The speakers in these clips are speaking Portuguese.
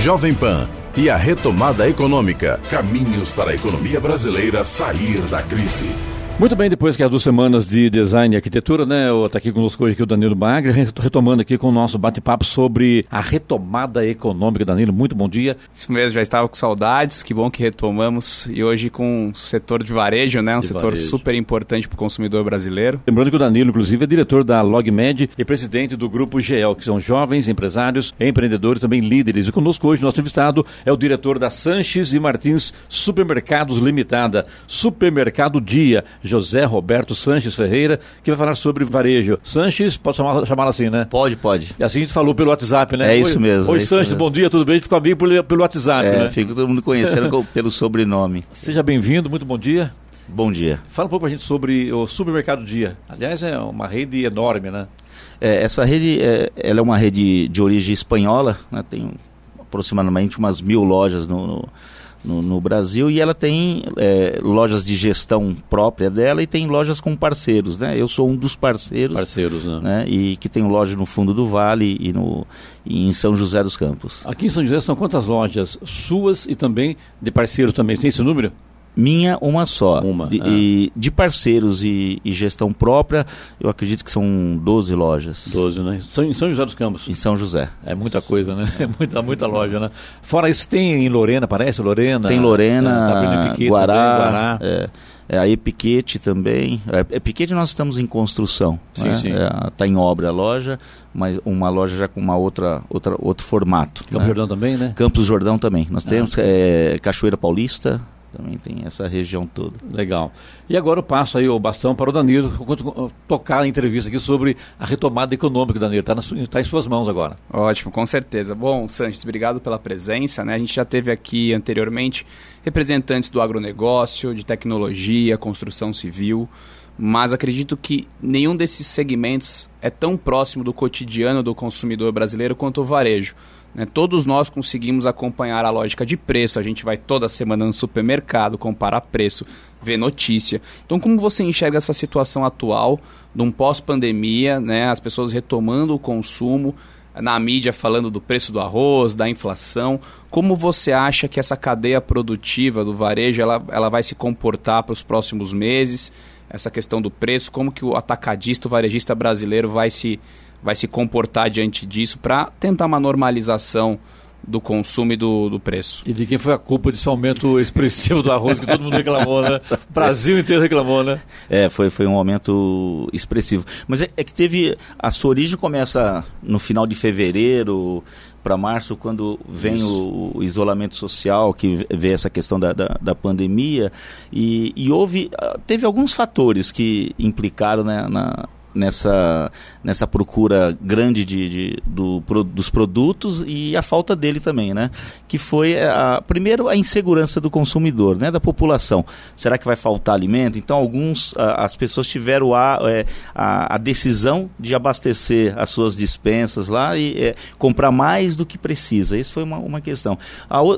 Jovem Pan e a retomada econômica. Caminhos para a economia brasileira sair da crise. Muito bem, depois que as duas semanas de design e arquitetura, né? Está aqui conosco hoje aqui o Danilo Bagre, retomando aqui com o nosso bate-papo sobre a retomada econômica. Danilo, muito bom dia. Isso mesmo, já estava com saudades, que bom que retomamos. E hoje com o setor de varejo, né? Um de setor varejo. super importante para o consumidor brasileiro. Lembrando que o Danilo, inclusive, é diretor da LogMed e presidente do grupo GEL, que são jovens empresários, empreendedores, também líderes. E conosco hoje, nosso entrevistado é o diretor da Sanches e Martins Supermercados Limitada, Supermercado Dia José Roberto Sanches Ferreira, que vai falar sobre varejo. Sanches, pode chamar, assim, né? Pode, pode. E assim a gente falou pelo WhatsApp, né? É isso Oi, mesmo. Oi, é Sanches, bom dia, tudo bem? Ficou amigo pelo, pelo WhatsApp, é, né? Fico todo mundo conhecendo pelo sobrenome. Seja bem-vindo, muito bom dia. Bom dia. Fala um pouco pra gente sobre o Supermercado Dia. Aliás, é uma rede enorme, né? É, essa rede é, ela é uma rede de origem espanhola, né? tem aproximadamente umas mil lojas no, no no, no Brasil e ela tem é, lojas de gestão própria dela e tem lojas com parceiros, né? Eu sou um dos parceiros. Parceiros, né? né? E que tem loja no fundo do Vale e, no, e em São José dos Campos. Aqui em São José são quantas lojas suas e também de parceiros também? Tem esse número? Minha, uma só. Uma. De, ah. e, de parceiros e, e, gestão própria, eu acredito que são 12 lojas. 12, né? São em São José dos Campos. Em São José. É muita coisa, né? É muita, muita loja, né? Fora isso, tem em Lorena, parece? Lorena? Tem Lorena, é, Guará. Também, Guará. É, é, a Epiquete também. A Epiquete nós estamos em construção. Está né? é, tá em obra a loja, mas uma loja já com uma outra, outra outro formato. Campos né? Jordão também, né? Campos Jordão também. Nós ah, temos é, Cachoeira Paulista, também tem essa região toda. Legal. E agora eu passo aí o bastão para o Danilo tocar a entrevista aqui sobre a retomada econômica, Danilo. Está tá em suas mãos agora. Ótimo, com certeza. Bom, Sanches, obrigado pela presença. Né? A gente já teve aqui anteriormente representantes do agronegócio, de tecnologia, construção civil, mas acredito que nenhum desses segmentos é tão próximo do cotidiano do consumidor brasileiro quanto o varejo. Né? Todos nós conseguimos acompanhar a lógica de preço. A gente vai toda semana no supermercado, comparar preço, ver notícia. Então, como você enxerga essa situação atual, de um pós-pandemia, né? as pessoas retomando o consumo, na mídia falando do preço do arroz, da inflação. Como você acha que essa cadeia produtiva do varejo ela, ela vai se comportar para os próximos meses? Essa questão do preço, como que o atacadista, o varejista brasileiro vai se vai se comportar diante disso para tentar uma normalização do consumo e do, do, preço. E de quem foi a culpa desse aumento expressivo do arroz que todo mundo reclamou, né? O Brasil inteiro reclamou, né? É, foi, foi um aumento expressivo. Mas é, é que teve. A sua origem começa no final de fevereiro para março, quando vem o, o, isolamento social, que vê essa questão da, da, da pandemia, e, e, houve. Teve alguns fatores que implicaram né, na nessa, nessa procura grande de, de do, pro, dos produtos e a falta dele também, né? Que foi, a, primeiro, a insegurança do consumidor, né? Da população. Será que vai faltar alimento? Então, alguns, a, as pessoas tiveram a, é, a, a, decisão de abastecer as suas dispensas lá e é, comprar mais do que precisa. Isso foi uma, uma questão.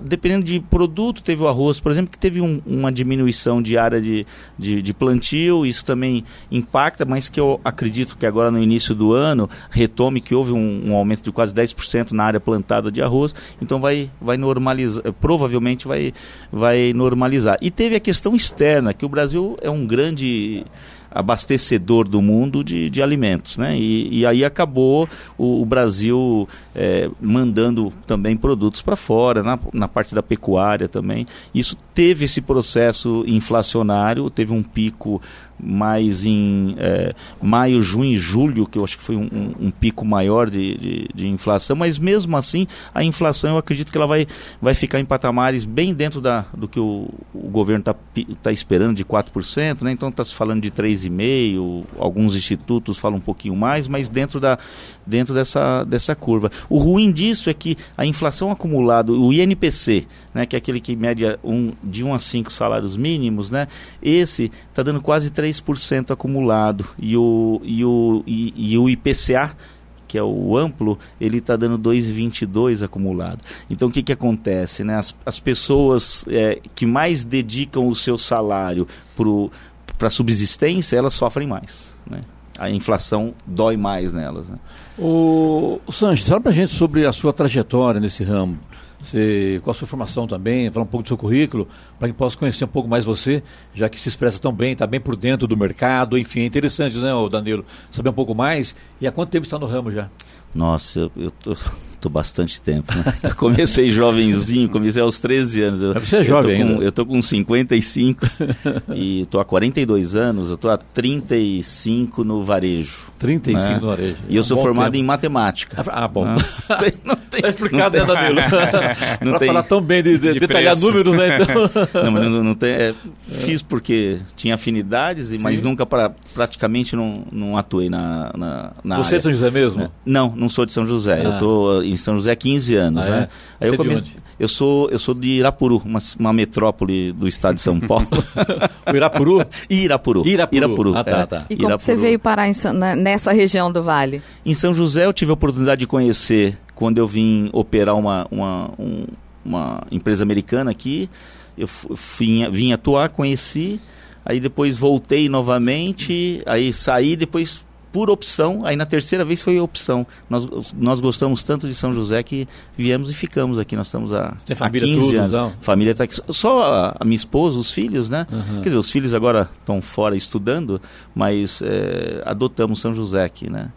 Dependendo de produto, teve o arroz, por exemplo, que teve um, uma diminuição de área de, de, de plantio, isso também impacta, mas que eu acredito acredito que agora no início do ano retome que houve um, um aumento de quase 10% na área plantada de arroz, então vai, vai normalizar, provavelmente vai, vai normalizar. E teve a questão externa, que o Brasil é um grande abastecedor do mundo de, de alimentos, né? E, e aí acabou o, o Brasil é, mandando também produtos para fora, na, na parte da pecuária também. Isso teve esse processo inflacionário, teve um pico mais em é, maio, junho e julho, que eu acho que foi um, um, um pico maior de, de, de, inflação, mas mesmo assim a inflação eu acredito que ela vai, vai ficar em patamares bem dentro da, do que o, o governo está tá esperando de 4%, né? então está se falando de 3,5%, alguns institutos falam um pouquinho mais, mas dentro, da, dentro dessa, dessa curva. O ruim disso é que a inflação acumulada, o INPC, né, que é aquele que mede um, de 1 a 5 salários mínimos, né, esse está dando quase 3 3% acumulado. E o, e o, e, e o IPCA, que é o amplo, ele está dando 2,22 acumulado. Então o que, que acontece? Né? As, as pessoas é, que mais dedicam o seu salário para a subsistência, elas sofrem mais. Né? a inflação dói mais nelas. Né? O, o Sanches, fala pra gente sobre a sua trajetória nesse ramo. Você, qual a sua formação também, falar um pouco do seu currículo, para que possa conhecer um pouco mais você, já que se expressa tão bem, está bem por dentro do mercado, enfim, é interessante, né, Danilo, saber um pouco mais. E há quanto tempo está no ramo já? Nossa, eu, eu tô, tô bastante tempo. Né? Eu comecei jovenzinho, comecei aos 13 anos. Eu, Você é jovem eu tô com, ainda. Eu tô com 55 e tô há 42 anos, eu tô há 35 no varejo. 35 né? no varejo. E eu um sou formado tempo. em matemática. Ah, bom. Não, não tem, não tem, tá explicado, né, Danilo? Para tem... falar tão bem de, de, de detalhar preço. números, né? Então... não, mas não, não tem. É, fiz porque tinha afinidades, Sim. mas nunca pra, praticamente não, não atuei na, na, na Você área. é de São José mesmo? Não, não sou de São José. Ah. Eu tô em São José há 15 anos, ah, né? É? Aí eu, come... eu sou eu sou de Irapuru, uma, uma metrópole do estado de São Paulo. o Irapuru? Irapuru. Irapuru. Irapuru. Ah, tá, tá. E como Irapuru. você veio parar em, nessa região do Vale? Em São José eu tive a oportunidade de conhecer quando eu vim operar uma, uma, um, uma empresa americana aqui. Eu fui, vim atuar, conheci, aí depois voltei novamente, aí saí, depois por opção, aí na terceira vez foi opção. Nós, nós gostamos tanto de São José que viemos e ficamos aqui. Nós estamos há, Tem há 15 tudo, anos. Então? Família está aqui. Só a, a, minha esposa, os filhos, né? Uhum. Quer dizer, os filhos agora estão fora estudando, mas é, adotamos São José aqui, né?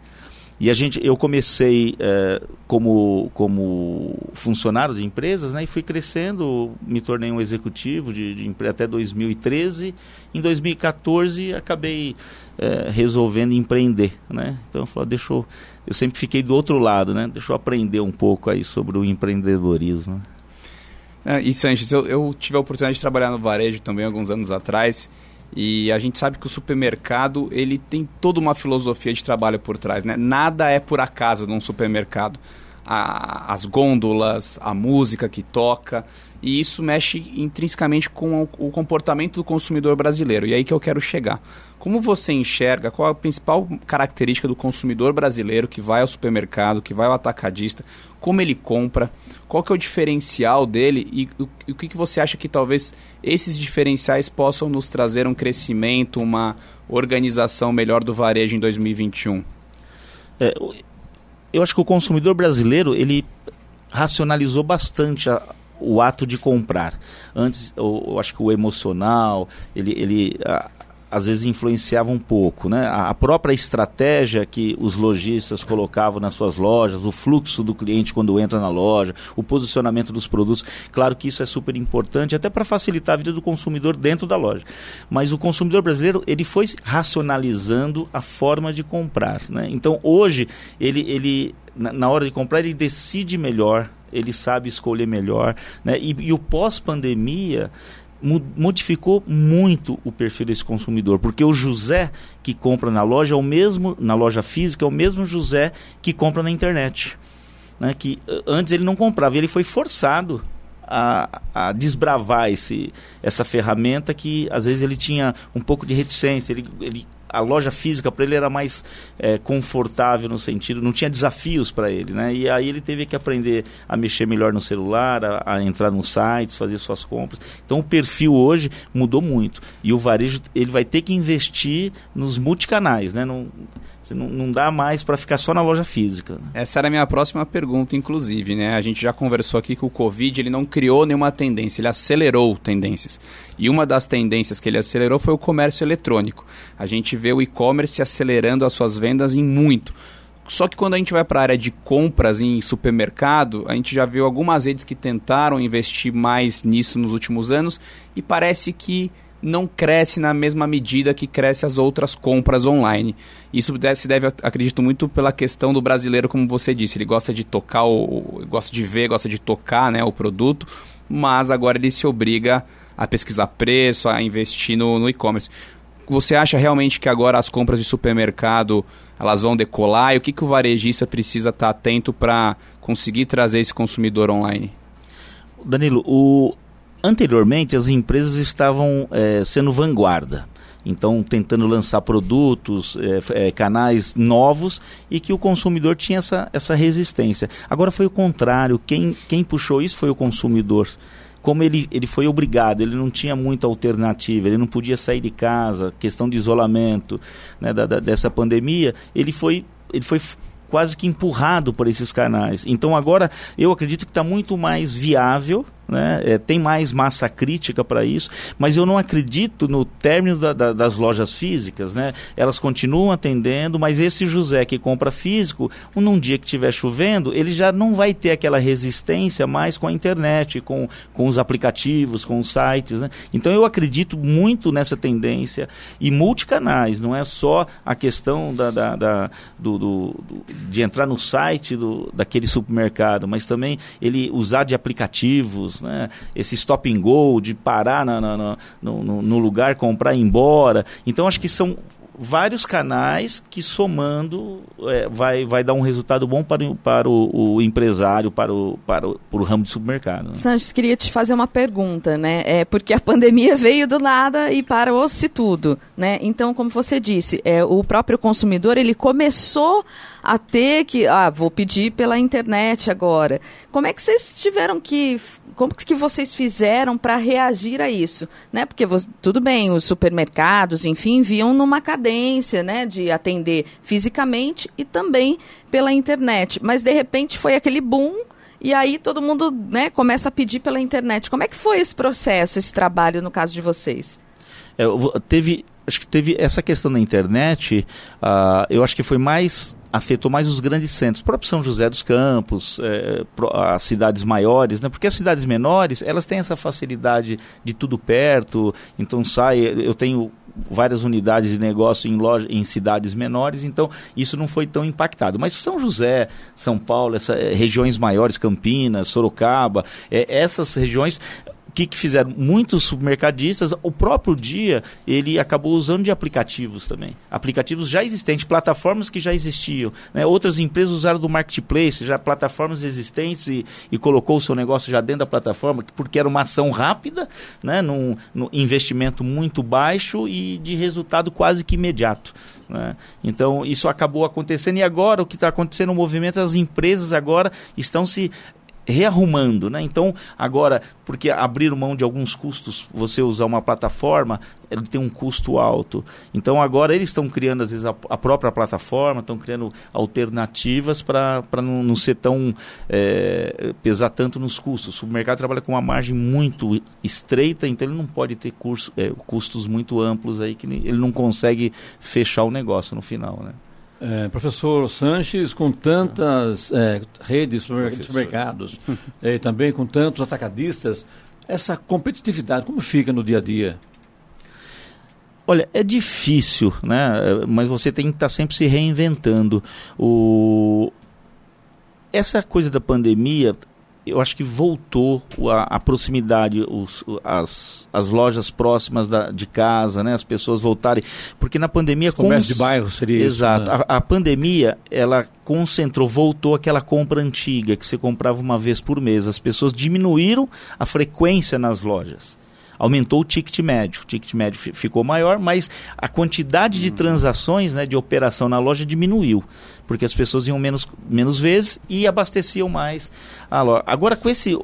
E a gente, eu comecei é, como, como funcionário de empresas, né, e fui crescendo, me tornei um executivo de, de até 2013. Em 2014 acabei é, resolvendo empreender, né? Então eu falei, deixa eu, eu sempre fiquei do outro lado, né? Deixa eu aprender um pouco aí sobre o empreendedorismo. É, e Sanches, eu, eu tive a oportunidade de trabalhar no varejo também alguns anos atrás. E a gente sabe que o supermercado ele tem toda uma filosofia de trabalho por trás, né? Nada é por acaso num supermercado. A, as gôndolas, a música que toca, e isso mexe intrinsecamente com o, o, comportamento do consumidor brasileiro. E aí que eu quero chegar. Como você enxerga, qual a principal característica do consumidor brasileiro que vai ao supermercado, que vai ao atacadista, como ele compra, qual que é o diferencial dele e o, o que, que você acha que talvez esses diferenciais possam nos trazer um crescimento, uma organização melhor do varejo em 2021? É, eu acho que o consumidor brasileiro ele racionalizou bastante a, o ato de comprar. Antes, eu, eu, acho que o emocional, ele, ele a, às vezes influenciava um pouco, né? A, própria estratégia que os lojistas colocavam nas suas lojas, o fluxo do cliente quando entra na loja, o posicionamento dos produtos, claro que isso é super importante até para facilitar a vida do consumidor dentro da loja. Mas o consumidor brasileiro ele foi racionalizando a forma de comprar, né? Então hoje ele, ele na, na hora de comprar ele decide melhor, ele sabe escolher melhor, né? E, e o pós-pandemia modificou muito o perfil desse consumidor, porque o José que compra na loja é o mesmo, na loja física, é o mesmo José que compra na internet. Né? Que antes ele não comprava, ele foi forçado a, a, desbravar esse, essa ferramenta que às vezes ele tinha um pouco de reticência, ele, ele a loja física para ele era mais é, confortável no sentido, não tinha desafios para ele, né? E aí ele teve que aprender a mexer melhor no celular, a, a, entrar nos sites, fazer suas compras. Então o perfil hoje mudou muito e o varejo ele vai ter que investir nos multicanais, né? Não, não, não dá mais para ficar só na loja física. Essa era a minha próxima pergunta, inclusive, né? A gente já conversou aqui que o Covid ele não criou nenhuma tendência, ele acelerou tendências. E uma das tendências que ele acelerou foi o comércio eletrônico. A gente vê o e-commerce acelerando as suas vendas em muito. Só que quando a gente vai para a área de compras em supermercado, a gente já viu algumas redes que tentaram investir mais nisso nos últimos anos e parece que não cresce na mesma medida que cresce as outras compras online. Isso se deve, acredito muito, pela questão do brasileiro, como você disse. Ele gosta de tocar, o, gosta de ver, gosta de tocar né, o produto, mas agora ele se obriga a pesquisar preço, a investir no, no e-commerce. Você acha realmente que agora as compras de supermercado elas vão decolar? E o que, que o varejista precisa estar atento para conseguir trazer esse consumidor online? Danilo, o, anteriormente as empresas estavam é, sendo vanguarda. Então, tentando lançar produtos, é, é, canais novos e que o consumidor tinha essa, essa resistência. Agora foi o contrário. Quem, quem puxou isso foi o consumidor como ele, ele foi obrigado, ele não tinha muita alternativa, ele não podia sair de casa, questão de isolamento né, da, da, dessa pandemia, ele foi, ele foi quase que empurrado por esses canais. Então agora eu acredito que está muito mais viável né? É, tem mais massa crítica para isso, mas eu não acredito no término da, da, das lojas físicas, né? Elas continuam atendendo, mas esse José que compra físico, num dia que estiver chovendo, ele já não vai ter aquela resistência mais com a internet, com, com os aplicativos, com os sites, né? Então eu acredito muito nessa tendência e multicanais, não é só a questão da, da, do, do, do, de entrar no site do, daquele supermercado, mas também ele usar de aplicativos né? esse stop and go, de parar na, na, na, no, no lugar, comprar e ir embora. Então, acho que são vários canais que somando é, vai, vai dar um resultado bom para, para o, o empresário, para o, para, o, para o ramo de supermercado. Né? Sanches, queria te fazer uma pergunta, né? É porque a pandemia veio do nada e parou-se tudo, né? Então, como você disse, é, o próprio consumidor ele começou a ter que, ah, vou pedir pela internet agora. Como é que vocês tiveram que como que vocês fizeram para reagir a isso? Né? Porque tudo bem, os supermercados, enfim, viam numa cadência né, de atender fisicamente e também pela internet. Mas de repente foi aquele boom e aí todo mundo né, começa a pedir pela internet. Como é que foi esse processo, esse trabalho no caso de vocês? É, teve acho que teve essa questão da internet, uh, eu acho que foi mais afetou mais os grandes centros, próprio São José dos Campos, é, as cidades maiores, né? Porque as cidades menores, elas têm essa facilidade de tudo perto, então sai, eu tenho várias unidades de negócio em, loja, em cidades menores, então isso não foi tão impactado. Mas São José, São Paulo, essa, é, regiões maiores, Campinas, Sorocaba, é, essas regiões que, que fizeram? Muitos supermercadistas, o próprio dia, ele acabou usando de aplicativos também. Aplicativos já existentes, plataformas que já existiam. Né? Outras empresas usaram do marketplace, já plataformas existentes e, e colocou o seu negócio já dentro da plataforma, porque era uma ação rápida, né? num, num investimento muito baixo e de resultado quase que imediato. Né? Então, isso acabou acontecendo e agora o que está acontecendo no movimento, as empresas agora estão se rearrumando, né? Então, agora, porque abrir mão de alguns custos, você usar uma plataforma, ele tem um custo alto. Então, agora eles estão criando, às vezes, a, a própria plataforma, estão criando alternativas para não, não ser tão. É, pesar tanto nos custos. O supermercado trabalha com uma margem muito estreita, então ele não pode ter curso, é, custos muito amplos aí que ele não consegue fechar o negócio no final, né? É, professor Sanches, com tantas é, redes de supermercados e é, também com tantos atacadistas, essa competitividade como fica no dia a dia? Olha, é difícil, né? Mas você tem que estar sempre se reinventando. O... Essa coisa da pandemia eu acho que voltou a, a proximidade, os, as, as lojas próximas da, de casa, né? As pessoas voltarem. Porque na pandemia... Comércio cons... de bairro seria Exato. Isso, né? a, a, pandemia, ela concentrou, voltou aquela compra antiga, que você comprava uma vez por mês. As pessoas diminuíram a frequência nas lojas aumentou o ticket médio. O ticket médio ficou maior, mas a quantidade de transações, né, de operação na loja diminuiu porque as pessoas iam menos, menos vezes e abasteciam mais a loja. Agora, com esse,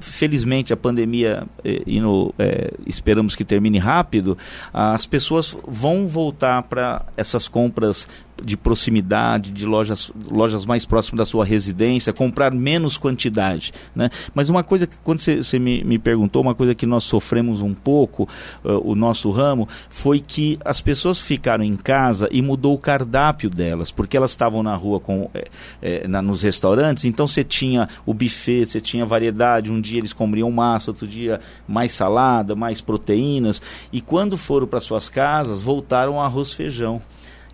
felizmente, a pandemia, eh, indo, é, esperamos que termine rápido, as pessoas vão voltar para essas compras de proximidade, de lojas, lojas mais próximas da sua residência, comprar menos quantidade. Né? Mas uma coisa que, quando você me, me perguntou, uma coisa que nós sofremos um pouco, uh, o nosso ramo, foi que as pessoas ficaram em casa e mudou o cardápio delas, porque elas estavam na rua com, é, é, na, nos restaurantes, então você tinha o buffet, você tinha variedade, um dia eles comiam massa, outro dia mais salada, mais proteínas, e quando foram para suas casas, voltaram ao arroz feijão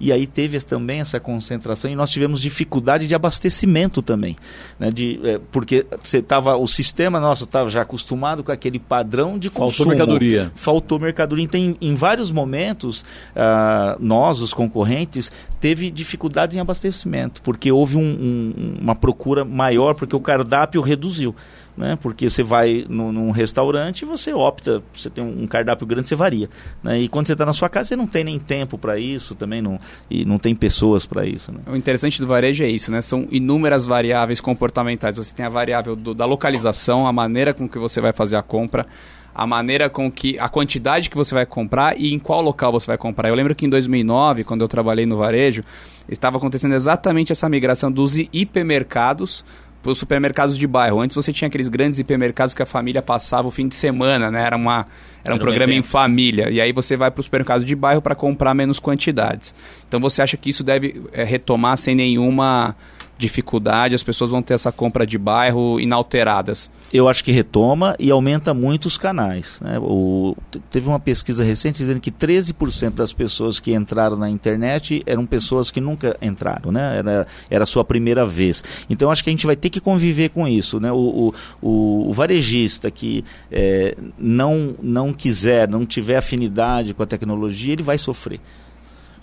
e aí teve também essa concentração e nós tivemos dificuldade de abastecimento também, né? de, é, porque você tava, o sistema nosso estava já acostumado com aquele padrão de consumo. Faltou mercadoria. Faltou mercadoria. Então, em, em vários momentos, uh, nós, os concorrentes, teve dificuldade em abastecimento, porque houve um, um, uma procura maior, porque o cardápio reduziu. Né? Porque você vai no, num restaurante e você opta, você tem um cardápio grande, você varia. Né? E quando você está na sua casa, você não tem nem tempo para isso também, não, e não tem pessoas para isso. Né? O interessante do varejo é isso, né? São inúmeras variáveis comportamentais. Você tem a variável do, da localização, a maneira com que você vai fazer a compra, a maneira com que a quantidade que você vai comprar e em qual local você vai comprar. Eu lembro que em 2009, quando eu trabalhei no varejo, estava acontecendo exatamente essa migração dos hipermercados os supermercados de bairro. Antes você tinha aqueles grandes hipermercados que a família passava o fim de semana, né? Era, uma, era um era programa em família. E aí você vai para os supermercados de bairro para comprar menos quantidades. Então você acha que isso deve é, retomar sem nenhuma dificuldade, as pessoas vão ter essa compra de bairro inalteradas? Eu acho que retoma e aumenta muito os canais. Né? O, teve uma pesquisa recente dizendo que 13% das pessoas que entraram na internet eram pessoas que nunca entraram, né? era, era a sua primeira vez. Então acho que a gente vai ter que conviver com isso. Né? O, o, o varejista que é, não, não quiser, não tiver afinidade com a tecnologia, ele vai sofrer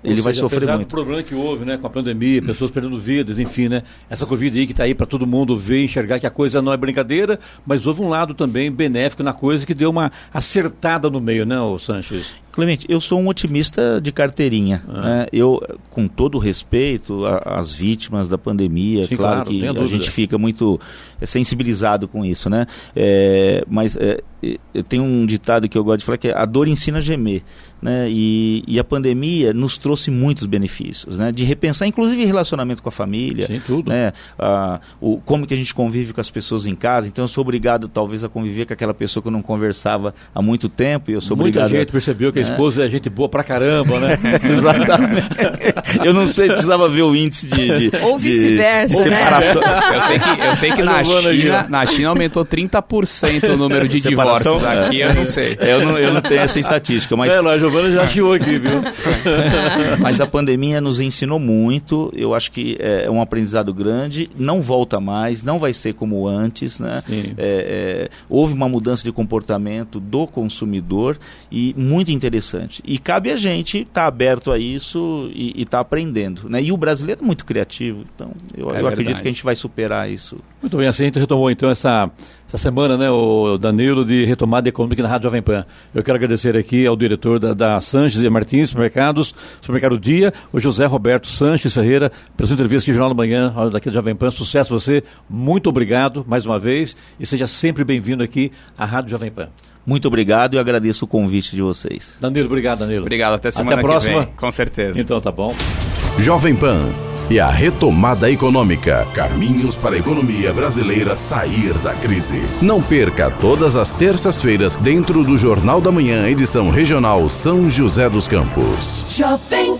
ele seja, vai sofrer muito. do problema que houve, né, com a pandemia, pessoas perdendo vidas, enfim, né, essa Covid aí que está aí para todo mundo ver, enxergar que a coisa não é brincadeira, mas houve um lado também benéfico na coisa que deu uma acertada no meio, né, o Sanches? Clemente, eu sou um otimista de carteirinha. Ah. Né? Eu, com todo respeito às vítimas da pandemia, Sim, claro, claro, que a gente fica muito é, sensibilizado com isso, né? É, mas é, eu tenho um ditado que eu gosto de falar que é a dor ensina a gemer. Né? E, e, a pandemia nos trouxe muitos benefícios, né? De repensar, inclusive, relacionamento com a família, Sim, tudo. né? Ah, o, como que a gente convive com as pessoas em casa. Então, eu sou obrigado, talvez, a conviver com aquela pessoa que eu não conversava há muito tempo. E eu sou Muita obrigado. gente percebeu que a esposa é gente boa pra caramba, né? Exatamente. Eu não sei, precisava ver o índice de. de Ou vice-versa, né? Eu sei que, eu sei que na, China, na China aumentou 30% o número de divórcios. Aqui eu não sei. Eu não, eu não tenho essa estatística, mas. É, a Giovana já achou aqui, viu? mas a pandemia nos ensinou muito. Eu acho que é um aprendizado grande. Não volta mais, não vai ser como antes, né? É, é, houve uma mudança de comportamento do consumidor e muito interessante. E cabe a gente estar tá aberto a isso e estar tá aprendendo. Né? E o brasileiro é muito criativo, então eu, é eu acredito que a gente vai superar isso. Muito bem, assim a gente retomou então essa, essa semana, né, o Danilo, de retomada econômica na Rádio Jovem Pan. Eu quero agradecer aqui ao diretor da, da Sanches e Martins Supermercados, Supermercado Dia, o José Roberto Sanches Ferreira, pela sua entrevista aqui no Jornal da Manhã, daqui da Jovem Pan. Sucesso você, muito obrigado mais uma vez e seja sempre bem-vindo aqui à Rádio Jovem Pan. Muito obrigado e agradeço o convite de vocês. Danilo, obrigado, Danilo. Obrigado, até semana até a próxima. Vem, com certeza. Então tá bom. Jovem Pan e a retomada econômica. Caminhos para a economia brasileira sair da crise. Não perca todas as terças-feiras dentro do Jornal da Manhã, edição regional São José dos Campos. Jovem